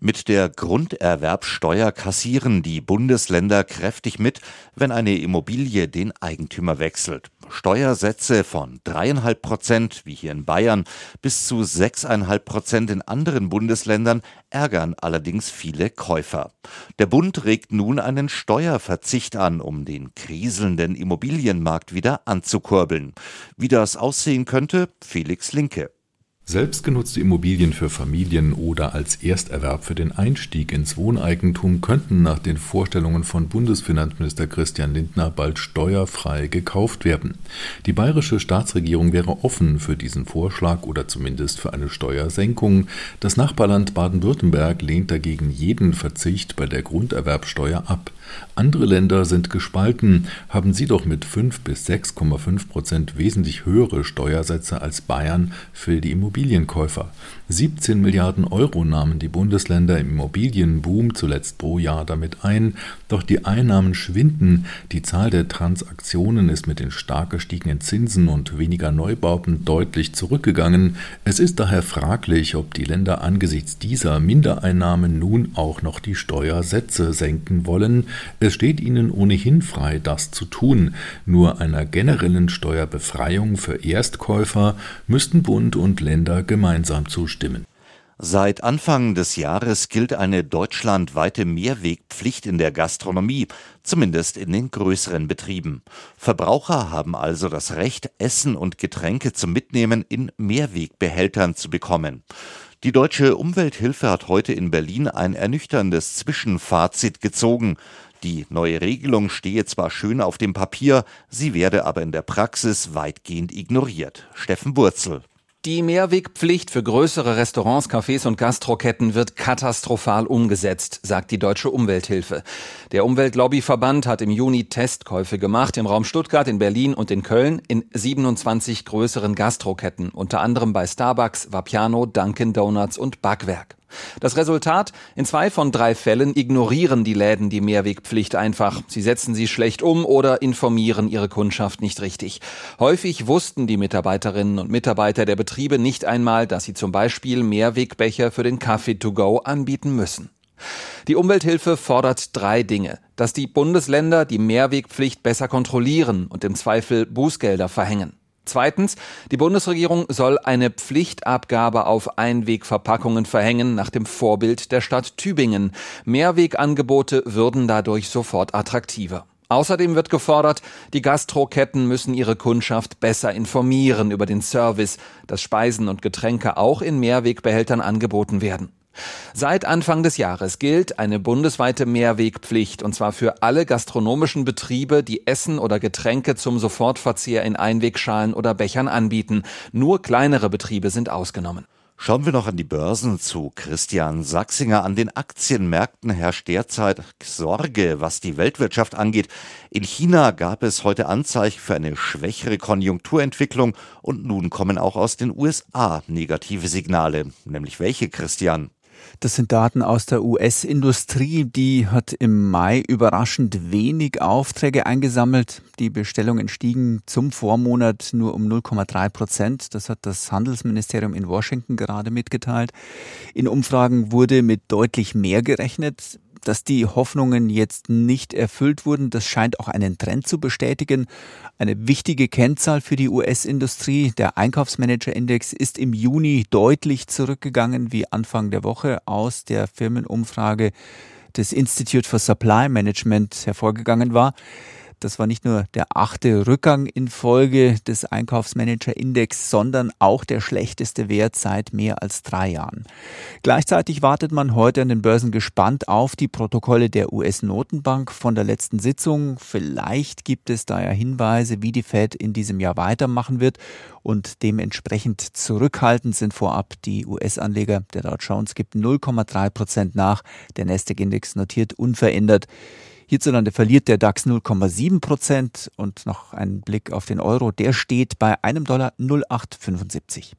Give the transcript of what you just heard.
Mit der Grunderwerbsteuer kassieren die Bundesländer kräftig mit, wenn eine Immobilie den Eigentümer wechselt. Steuersätze von dreieinhalb Prozent, wie hier in Bayern, bis zu sechseinhalb Prozent in anderen Bundesländern ärgern allerdings viele Käufer. Der Bund regt nun einen Steuerverzicht an, um den kriselnden Immobilienmarkt wieder anzukurbeln. Wie das aussehen könnte, Felix Linke. Selbstgenutzte Immobilien für Familien oder als Ersterwerb für den Einstieg ins Wohneigentum könnten nach den Vorstellungen von Bundesfinanzminister Christian Lindner bald steuerfrei gekauft werden. Die bayerische Staatsregierung wäre offen für diesen Vorschlag oder zumindest für eine Steuersenkung. Das Nachbarland Baden-Württemberg lehnt dagegen jeden Verzicht bei der Grunderwerbsteuer ab. Andere Länder sind gespalten, haben sie doch mit 5 bis 6,5 Prozent wesentlich höhere Steuersätze als Bayern für die Immobilienkäufer. 17 Milliarden Euro nahmen die Bundesländer im Immobilienboom zuletzt pro Jahr damit ein, doch die Einnahmen schwinden, die Zahl der Transaktionen ist mit den stark gestiegenen Zinsen und weniger Neubauten deutlich zurückgegangen. Es ist daher fraglich, ob die Länder angesichts dieser Mindereinnahmen nun auch noch die Steuersätze senken wollen. Es steht ihnen ohnehin frei, das zu tun. Nur einer generellen Steuerbefreiung für Erstkäufer müssten Bund und Länder gemeinsam zustimmen. Seit Anfang des Jahres gilt eine deutschlandweite Mehrwegpflicht in der Gastronomie, zumindest in den größeren Betrieben. Verbraucher haben also das Recht, Essen und Getränke zum Mitnehmen in Mehrwegbehältern zu bekommen. Die Deutsche Umwelthilfe hat heute in Berlin ein ernüchterndes Zwischenfazit gezogen. Die neue Regelung stehe zwar schön auf dem Papier, sie werde aber in der Praxis weitgehend ignoriert. Steffen Burzel. Die Mehrwegpflicht für größere Restaurants, Cafés und Gastroketten wird katastrophal umgesetzt, sagt die Deutsche Umwelthilfe. Der Umweltlobbyverband hat im Juni Testkäufe gemacht im Raum Stuttgart, in Berlin und in Köln in 27 größeren Gastroketten, unter anderem bei Starbucks, Vapiano, Dunkin Donuts und Backwerk. Das Resultat? In zwei von drei Fällen ignorieren die Läden die Mehrwegpflicht einfach. Sie setzen sie schlecht um oder informieren ihre Kundschaft nicht richtig. Häufig wussten die Mitarbeiterinnen und Mitarbeiter der Betriebe nicht einmal, dass sie zum Beispiel Mehrwegbecher für den Kaffee to go anbieten müssen. Die Umwelthilfe fordert drei Dinge. Dass die Bundesländer die Mehrwegpflicht besser kontrollieren und im Zweifel Bußgelder verhängen. Zweitens, die Bundesregierung soll eine Pflichtabgabe auf Einwegverpackungen verhängen nach dem Vorbild der Stadt Tübingen. Mehrwegangebote würden dadurch sofort attraktiver. Außerdem wird gefordert, die Gastroketten müssen ihre Kundschaft besser informieren über den Service, dass Speisen und Getränke auch in Mehrwegbehältern angeboten werden. Seit Anfang des Jahres gilt eine bundesweite Mehrwegpflicht, und zwar für alle gastronomischen Betriebe, die Essen oder Getränke zum Sofortverzehr in Einwegschalen oder Bechern anbieten. Nur kleinere Betriebe sind ausgenommen. Schauen wir noch an die Börsen zu. Christian Sachsinger. An den Aktienmärkten herrscht derzeit Sorge, was die Weltwirtschaft angeht. In China gab es heute Anzeichen für eine schwächere Konjunkturentwicklung und nun kommen auch aus den USA negative Signale. Nämlich welche, Christian? Das sind Daten aus der US-Industrie. Die hat im Mai überraschend wenig Aufträge eingesammelt. Die Bestellungen stiegen zum Vormonat nur um 0,3 Prozent. Das hat das Handelsministerium in Washington gerade mitgeteilt. In Umfragen wurde mit deutlich mehr gerechnet dass die Hoffnungen jetzt nicht erfüllt wurden, das scheint auch einen Trend zu bestätigen. Eine wichtige Kennzahl für die US-Industrie, der Einkaufsmanager-Index, ist im Juni deutlich zurückgegangen wie Anfang der Woche aus der Firmenumfrage des Institute for Supply Management hervorgegangen war. Das war nicht nur der achte Rückgang in Folge des Einkaufsmanager-Index, sondern auch der schlechteste Wert seit mehr als drei Jahren. Gleichzeitig wartet man heute an den Börsen gespannt auf die Protokolle der US-Notenbank von der letzten Sitzung. Vielleicht gibt es da ja Hinweise, wie die Fed in diesem Jahr weitermachen wird und dementsprechend zurückhaltend sind vorab die US-Anleger. Der Dow Jones gibt 0,3 Prozent nach, der Nasdaq-Index notiert unverändert. Hierzulande verliert der DAX 0,7 Prozent und noch ein Blick auf den Euro. Der steht bei einem Dollar 0,875.